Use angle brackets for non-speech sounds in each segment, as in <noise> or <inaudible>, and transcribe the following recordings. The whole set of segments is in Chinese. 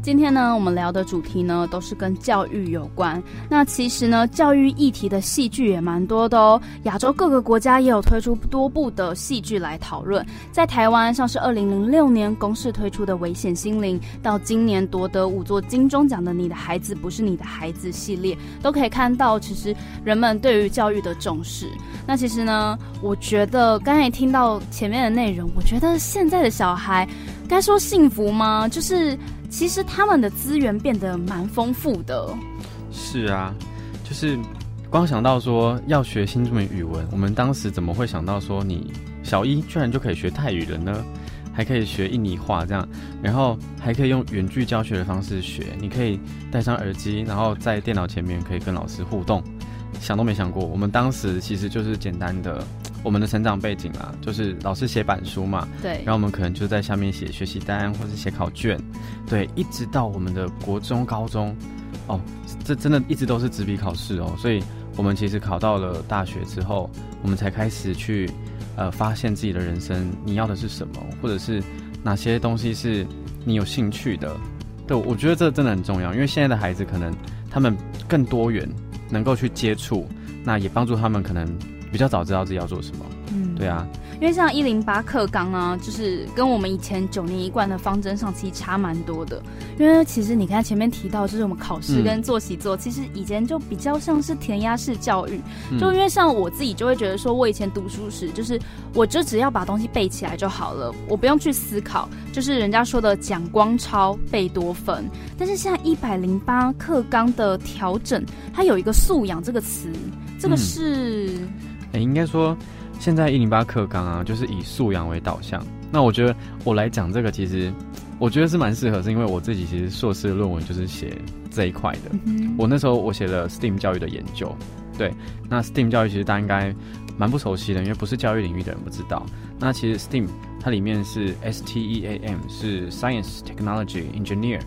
今天呢，我们聊的主题呢，都是跟教育有关。那其实呢，教育议题的戏剧也蛮多的哦。亚洲各个国家也有推出多部的戏剧来讨论。在台湾，像是二零零六年公视推出的《危险心灵》，到今年夺得五座金钟奖的《你的孩子不是你的孩子》系列，都可以看到，其实人们对于教育的重视。那其实呢，我觉得刚才听到前面的内容，我觉得现在的小孩，该说幸福吗？就是。其实他们的资源变得蛮丰富的。是啊，就是光想到说要学新中文语文，我们当时怎么会想到说你小一居然就可以学泰语了呢？还可以学印尼话这样，然后还可以用远距教学的方式学，你可以戴上耳机，然后在电脑前面可以跟老师互动。想都没想过，我们当时其实就是简单的。我们的成长背景啊，就是老师写板书嘛，对，然后我们可能就在下面写学习单或者写考卷，对，一直到我们的国中、高中，哦，这真的一直都是纸笔考试哦，所以我们其实考到了大学之后，我们才开始去呃发现自己的人生，你要的是什么，或者是哪些东西是你有兴趣的，对，我觉得这真的很重要，因为现在的孩子可能他们更多元，能够去接触，那也帮助他们可能。比较早知道自己要做什么，嗯，对啊，因为像一零八课纲啊，就是跟我们以前九年一贯的方针上其实差蛮多的。因为其实你看前面提到，就是我们考试跟做习作，其实以前就比较像是填鸭式教育。就因为像我自己就会觉得说，我以前读书时，就是我就只要把东西背起来就好了，我不用去思考，就是人家说的讲光抄背多分。但是现在一百零八课纲的调整，它有一个素养这个词，这个是。哎，应该说，现在一零八课纲啊，就是以素养为导向。那我觉得我来讲这个，其实我觉得是蛮适合，是因为我自己其实硕士论文就是写这一块的。我那时候我写了 STEAM 教育的研究，对。那 STEAM 教育其实大家应该蛮不熟悉的，因为不是教育领域的人不知道。那其实 STEAM 它里面是 S T E A M 是 Science Technology Engineer，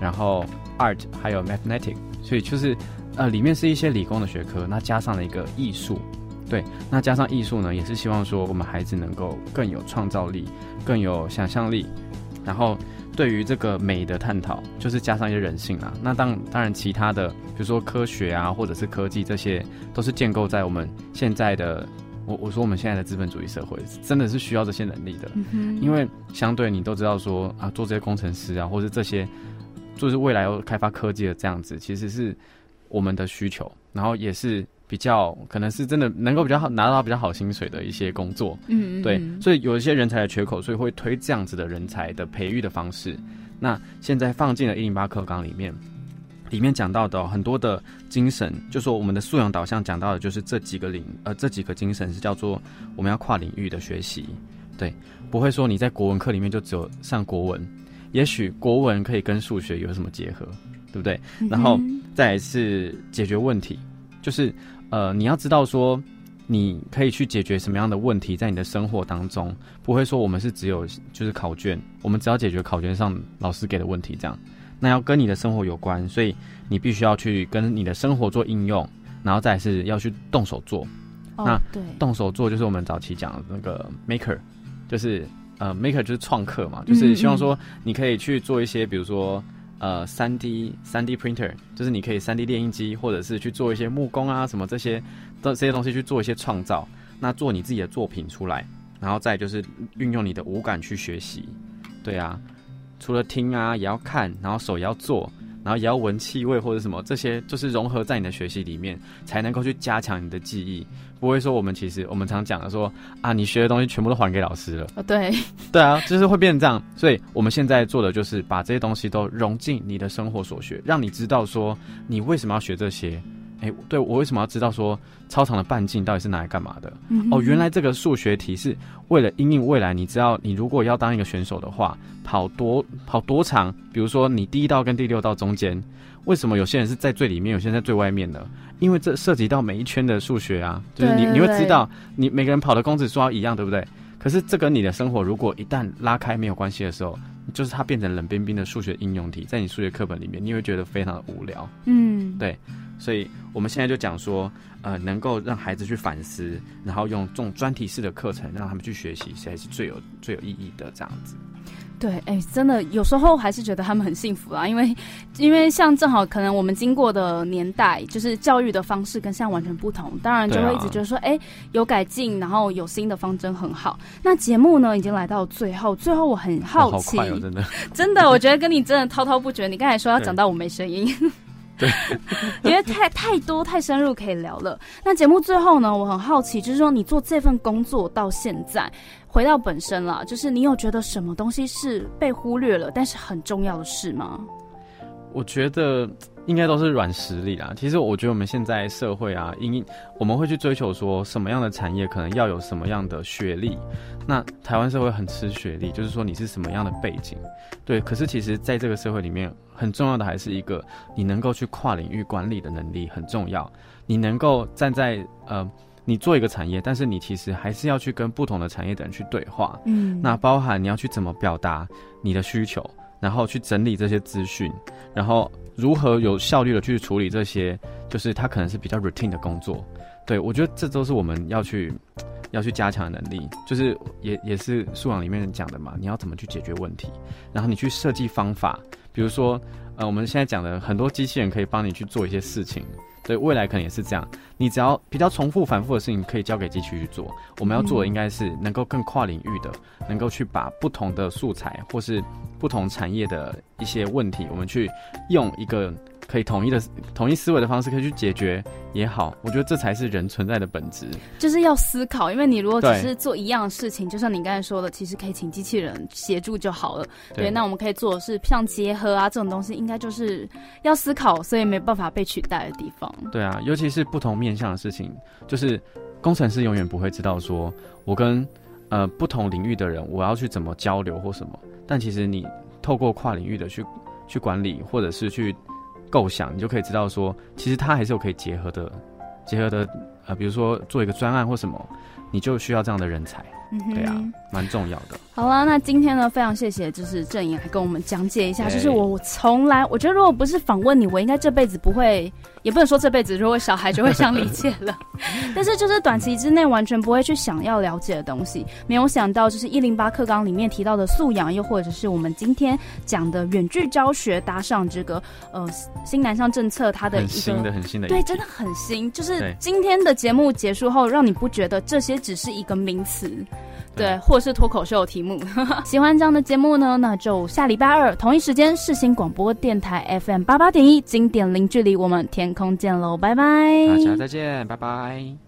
然后 Art 还有 Mathematics，所以就是呃里面是一些理工的学科，那加上了一个艺术。对，那加上艺术呢，也是希望说我们孩子能够更有创造力，更有想象力，然后对于这个美的探讨，就是加上一些人性啊。那当当然，其他的比如说科学啊，或者是科技，这些都是建构在我们现在的我我说我们现在的资本主义社会，真的是需要这些能力的。因为相对你都知道说啊，做这些工程师啊，或者这些就是未来要开发科技的这样子，其实是我们的需求，然后也是。比较可能是真的能够比较好拿到比较好薪水的一些工作，嗯，对，所以有一些人才的缺口，所以会推这样子的人才的培育的方式。那现在放进了一零八课纲里面，里面讲到的很多的精神，就说我们的素养导向讲到的就是这几个领呃这几个精神是叫做我们要跨领域的学习，对，不会说你在国文课里面就只有上国文，也许国文可以跟数学有什么结合，对不对？然后再是解决问题，就是。呃，你要知道说，你可以去解决什么样的问题，在你的生活当中，不会说我们是只有就是考卷，我们只要解决考卷上老师给的问题这样，那要跟你的生活有关，所以你必须要去跟你的生活做应用，然后再是要去动手做。那对，动手做就是我们早期讲的那个 maker，就是呃 maker 就是创客嘛，就是希望说你可以去做一些，比如说。呃，三 D 三 D printer 就是你可以三 D 电印机，或者是去做一些木工啊什么这些，这这些东西去做一些创造，那做你自己的作品出来，然后再就是运用你的五感去学习，对啊，除了听啊也要看，然后手也要做。然后也要闻气味或者什么，这些就是融合在你的学习里面，才能够去加强你的记忆。不会说我们其实我们常讲的说啊，你学的东西全部都还给老师了。哦，对，对啊，就是会变成这样。所以我们现在做的就是把这些东西都融进你的生活所学，让你知道说你为什么要学这些。哎，对我为什么要知道说操场的半径到底是拿来干嘛的？哦，原来这个数学题是为了因应未来，你知道你如果要当一个选手的话，跑多跑多长？比如说你第一道跟第六道中间，为什么有些人是在最里面，有些人在最外面呢？因为这涉及到每一圈的数学啊，就是你你会知道，你每个人跑的公尺数要一样，对不对？可是这跟你的生活如果一旦拉开没有关系的时候，就是它变成冷冰冰的数学应用题，在你数学课本里面，你会觉得非常的无聊。嗯，对。所以我们现在就讲说，呃，能够让孩子去反思，然后用这种专题式的课程让他们去学习，才是最有最有意义的这样子。对，哎，真的有时候还是觉得他们很幸福啦，因为 <laughs> 因为像正好可能我们经过的年代，就是教育的方式跟现在完全不同，当然就会一直觉得说，哎，有改进，然后有新的方针很好。那节目呢，已经来到最后，最后我很好奇，真的，<laughs> 真的，我觉得跟你真的滔滔不绝。你刚才说要讲到我没声音。对，<laughs> 因为太太多太深入可以聊了。那节目最后呢，我很好奇，就是说你做这份工作到现在，回到本身了，就是你有觉得什么东西是被忽略了，但是很重要的事吗？我觉得应该都是软实力啦。其实我觉得我们现在社会啊，因我们会去追求说什么样的产业可能要有什么样的学历。那台湾社会很吃学历，就是说你是什么样的背景，对。可是其实在这个社会里面，很重要的还是一个你能够去跨领域管理的能力很重要。你能够站在呃，你做一个产业，但是你其实还是要去跟不同的产业的人去对话。嗯。那包含你要去怎么表达你的需求。然后去整理这些资讯，然后如何有效率的去处理这些，就是它可能是比较 routine 的工作。对我觉得这都是我们要去要去加强的能力，就是也也是素养里面讲的嘛，你要怎么去解决问题，然后你去设计方法，比如说呃我们现在讲的很多机器人可以帮你去做一些事情。对未来可能也是这样，你只要比较重复反复的事情，可以交给机器去做。我们要做的应该是能够更跨领域的，能够去把不同的素材或是不同产业的一些问题，我们去用一个。可以统一的、统一思维的方式，可以去解决也好，我觉得这才是人存在的本质，就是要思考。因为你如果只是做一样的事情，就像你刚才说的，其实可以请机器人协助就好了。对，那我们可以做的是像结合啊这种东西，应该就是要思考，所以没办法被取代的地方。对啊，尤其是不同面向的事情，就是工程师永远不会知道说，我跟呃不同领域的人，我要去怎么交流或什么。但其实你透过跨领域的去去管理，或者是去。构想，你就可以知道说，其实它还是有可以结合的，结合的，呃，比如说做一个专案或什么，你就需要这样的人才，对啊，蛮重要的。好了，那今天呢，非常谢谢，就是郑颖来跟我们讲解一下，就是我从来，我觉得如果不是访问你，我应该这辈子不会。也不能说这辈子如果小孩就会想理解了，<laughs> 但是就是短期之内完全不会去想要了解的东西。没有想到就是一零八课纲里面提到的素养，又或者是我们今天讲的远距教学搭上这个呃新南向政策，它的一个新的很新的对，真的很新。就是今天的节目结束后，让你不觉得这些只是一个名词。对，或是脱口秀题目。<laughs> 喜欢这样的节目呢，那就下礼拜二同一时间世新广播电台 FM 八八点一经典零距离，我们天空见喽，拜拜，大家再见，拜拜。